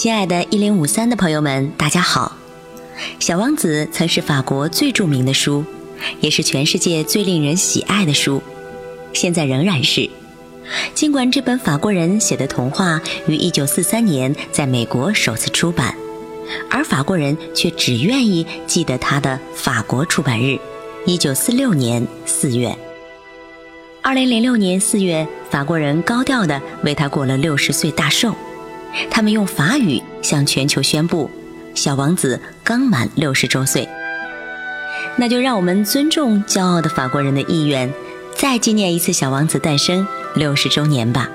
亲爱的“一零五三”的朋友们，大家好！《小王子》曾是法国最著名的书，也是全世界最令人喜爱的书，现在仍然是。尽管这本法国人写的童话于一九四三年在美国首次出版，而法国人却只愿意记得它的法国出版日——一九四六年四月。二零零六年四月，法国人高调地为他过了六十岁大寿。他们用法语向全球宣布，小王子刚满六十周岁。那就让我们尊重骄傲的法国人的意愿，再纪念一次小王子诞生六十周年吧。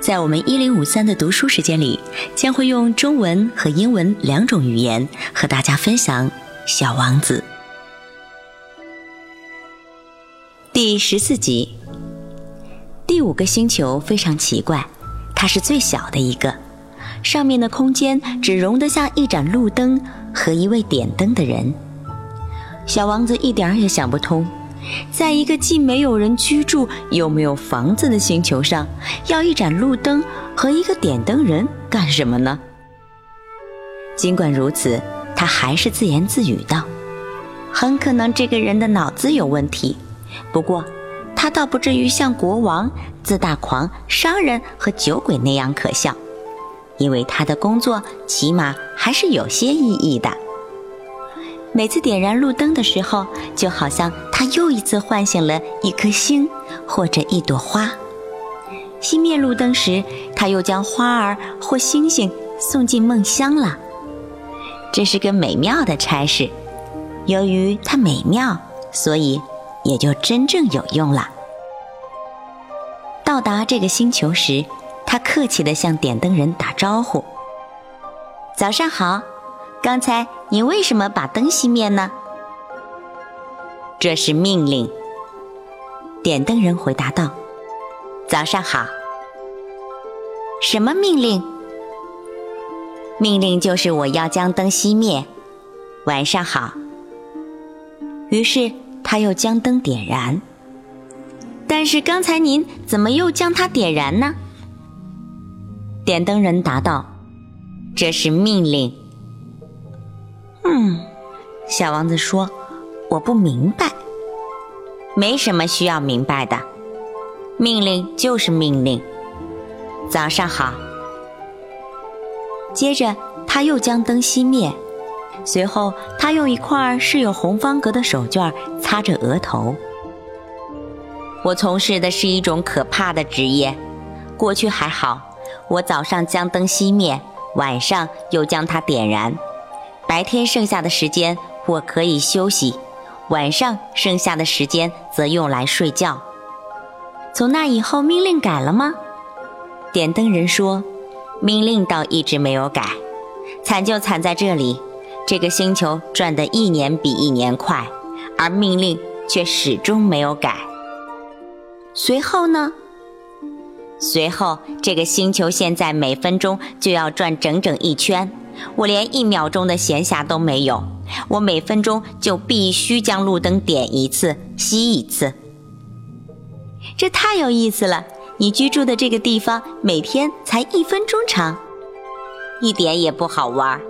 在我们一零五三的读书时间里，将会用中文和英文两种语言和大家分享《小王子》第十四集。第五个星球非常奇怪。它是最小的一个，上面的空间只容得下一盏路灯和一位点灯的人。小王子一点儿也想不通，在一个既没有人居住又没有房子的星球上，要一盏路灯和一个点灯人干什么呢？尽管如此，他还是自言自语道：“很可能这个人的脑子有问题，不过他倒不至于像国王。”自大狂、商人和酒鬼那样可笑，因为他的工作起码还是有些意义的。每次点燃路灯的时候，就好像他又一次唤醒了一颗星或者一朵花；熄灭路灯时，他又将花儿或星星送进梦乡了。这是个美妙的差事，由于它美妙，所以也就真正有用了。到达这个星球时，他客气地向点灯人打招呼：“早上好，刚才你为什么把灯熄灭呢？”“这是命令。”点灯人回答道。“早上好。”“什么命令？”“命令就是我要将灯熄灭。”“晚上好。”于是他又将灯点燃。但是刚才您怎么又将它点燃呢？点灯人答道：“这是命令。”嗯，小王子说：“我不明白。”没什么需要明白的，命令就是命令。早上好。接着他又将灯熄灭，随后他用一块是有红方格的手绢擦着额头。我从事的是一种可怕的职业。过去还好，我早上将灯熄灭，晚上又将它点燃。白天剩下的时间我可以休息，晚上剩下的时间则用来睡觉。从那以后，命令改了吗？点灯人说：“命令倒一直没有改。惨就惨在这里，这个星球转得一年比一年快，而命令却始终没有改。”随后呢？随后，这个星球现在每分钟就要转整整一圈，我连一秒钟的闲暇都没有。我每分钟就必须将路灯点一次、熄一次。这太有意思了！你居住的这个地方每天才一分钟长，一点也不好玩。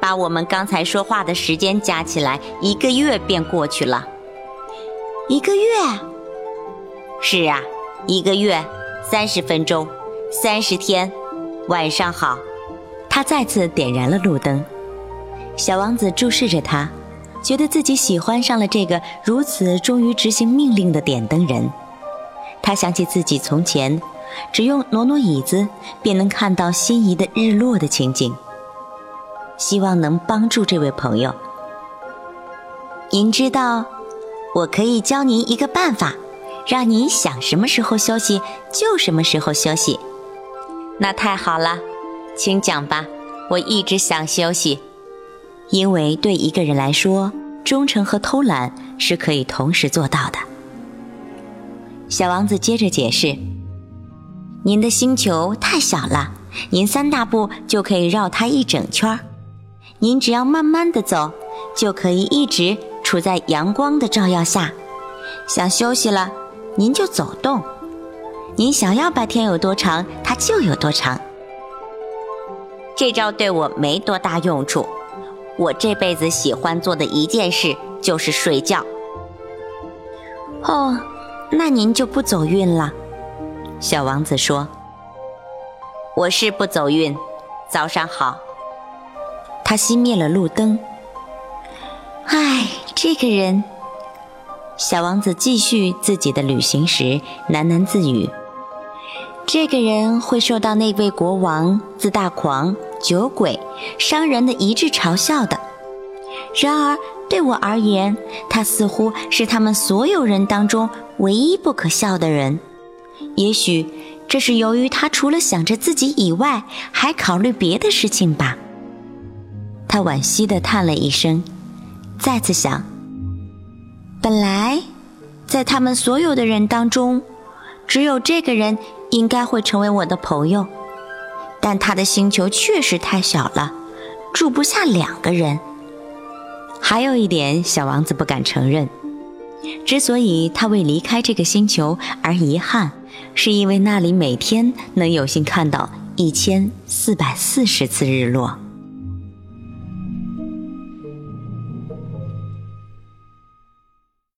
把我们刚才说话的时间加起来，一个月便过去了。一个月。是啊，一个月，三十分钟，三十天。晚上好。他再次点燃了路灯。小王子注视着他，觉得自己喜欢上了这个如此忠于执行命令的点灯人。他想起自己从前只用挪挪椅子便能看到心仪的日落的情景，希望能帮助这位朋友。您知道，我可以教您一个办法。让您想什么时候休息就什么时候休息，那太好了，请讲吧。我一直想休息，因为对一个人来说，忠诚和偷懒是可以同时做到的。小王子接着解释：“您的星球太小了，您三大步就可以绕它一整圈儿。您只要慢慢的走，就可以一直处在阳光的照耀下。想休息了。”您就走动，您想要白天有多长，它就有多长。这招对我没多大用处。我这辈子喜欢做的一件事就是睡觉。哦，那您就不走运了。小王子说：“我是不走运。早上好。”他熄灭了路灯。唉，这个人。小王子继续自己的旅行时喃喃自语：“这个人会受到那位国王自大狂、酒鬼、商人的一致嘲笑的。然而对我而言，他似乎是他们所有人当中唯一不可笑的人。也许这是由于他除了想着自己以外，还考虑别的事情吧。”他惋惜地叹了一声，再次想。本来，在他们所有的人当中，只有这个人应该会成为我的朋友。但他的星球确实太小了，住不下两个人。还有一点，小王子不敢承认：之所以他为离开这个星球而遗憾，是因为那里每天能有幸看到一千四百四十次日落。